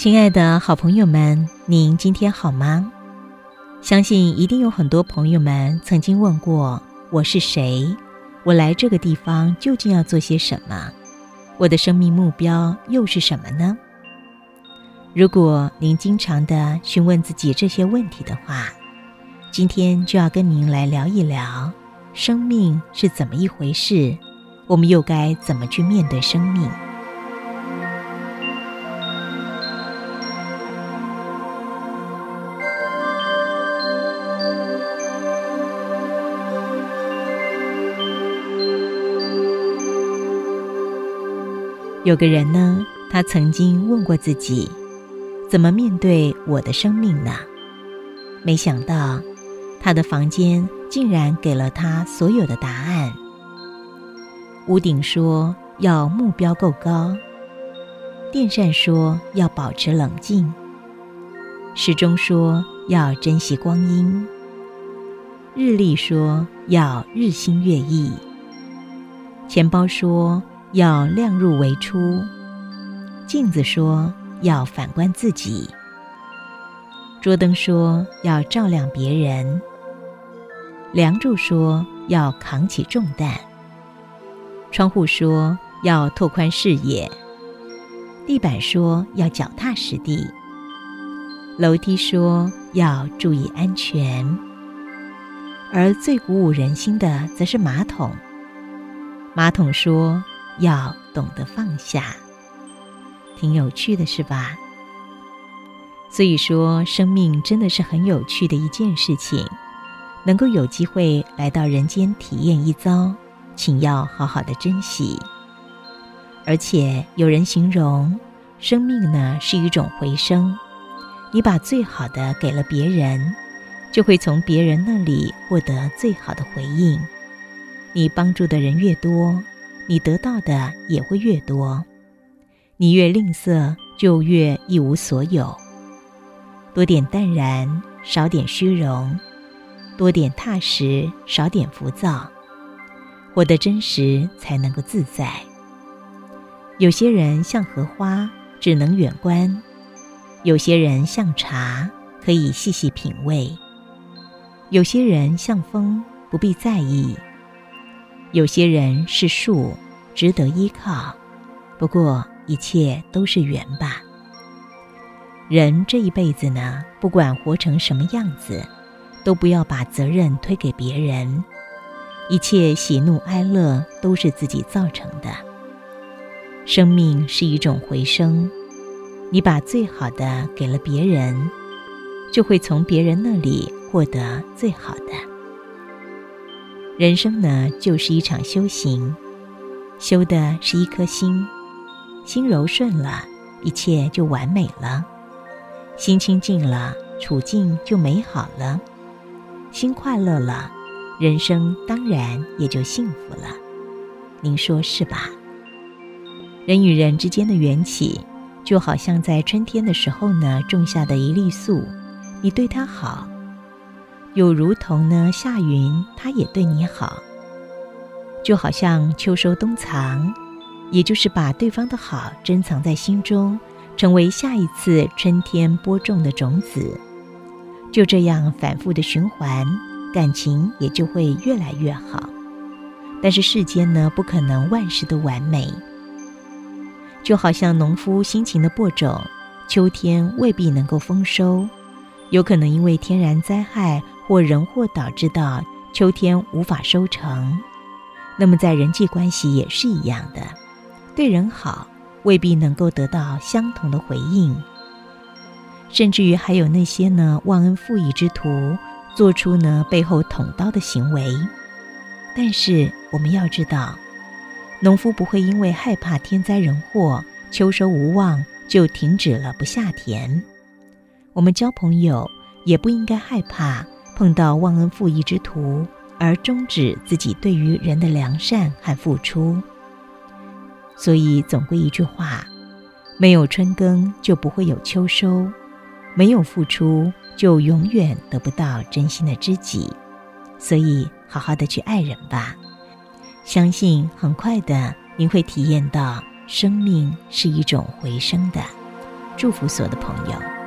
亲爱的好朋友们，您今天好吗？相信一定有很多朋友们曾经问过我是谁，我来这个地方究竟要做些什么，我的生命目标又是什么呢？如果您经常的询问自己这些问题的话，今天就要跟您来聊一聊，生命是怎么一回事，我们又该怎么去面对生命？有个人呢，他曾经问过自己：怎么面对我的生命呢？没想到，他的房间竟然给了他所有的答案。屋顶说要目标够高，电扇说要保持冷静，时钟说要珍惜光阴，日历说要日新月异，钱包说。要量入为出，镜子说要反观自己，桌灯说要照亮别人，梁柱说要扛起重担，窗户说要拓宽视野，地板说要脚踏实地，楼梯说要注意安全，而最鼓舞人心的则是马桶，马桶说。要懂得放下，挺有趣的，是吧？所以说，生命真的是很有趣的一件事情，能够有机会来到人间体验一遭，请要好好的珍惜。而且有人形容，生命呢是一种回声，你把最好的给了别人，就会从别人那里获得最好的回应。你帮助的人越多。你得到的也会越多，你越吝啬，就越一无所有。多点淡然，少点虚荣；多点踏实，少点浮躁。活得真实，才能够自在。有些人像荷花，只能远观；有些人像茶，可以细细品味；有些人像风，不必在意。有些人是树，值得依靠，不过一切都是缘吧。人这一辈子呢，不管活成什么样子，都不要把责任推给别人。一切喜怒哀乐都是自己造成的。生命是一种回声，你把最好的给了别人，就会从别人那里获得最好的。人生呢，就是一场修行，修的是一颗心，心柔顺了，一切就完美了；心清净了，处境就美好了；心快乐了，人生当然也就幸福了。您说是吧？人与人之间的缘起，就好像在春天的时候呢，种下的一粒粟，你对它好。又如同呢，夏云，他也对你好，就好像秋收冬藏，也就是把对方的好珍藏在心中，成为下一次春天播种的种子。就这样反复的循环，感情也就会越来越好。但是世间呢，不可能万事都完美，就好像农夫辛勤的播种，秋天未必能够丰收，有可能因为天然灾害。或人祸导致到秋天无法收成，那么在人际关系也是一样的，对人好未必能够得到相同的回应，甚至于还有那些呢忘恩负义之徒做出呢背后捅刀的行为。但是我们要知道，农夫不会因为害怕天灾人祸、秋收无望就停止了不下田。我们交朋友也不应该害怕。碰到忘恩负义之徒，而终止自己对于人的良善和付出。所以总归一句话：没有春耕就不会有秋收，没有付出就永远得不到真心的知己。所以好好的去爱人吧，相信很快的您会体验到生命是一种回声的。祝福所有的朋友。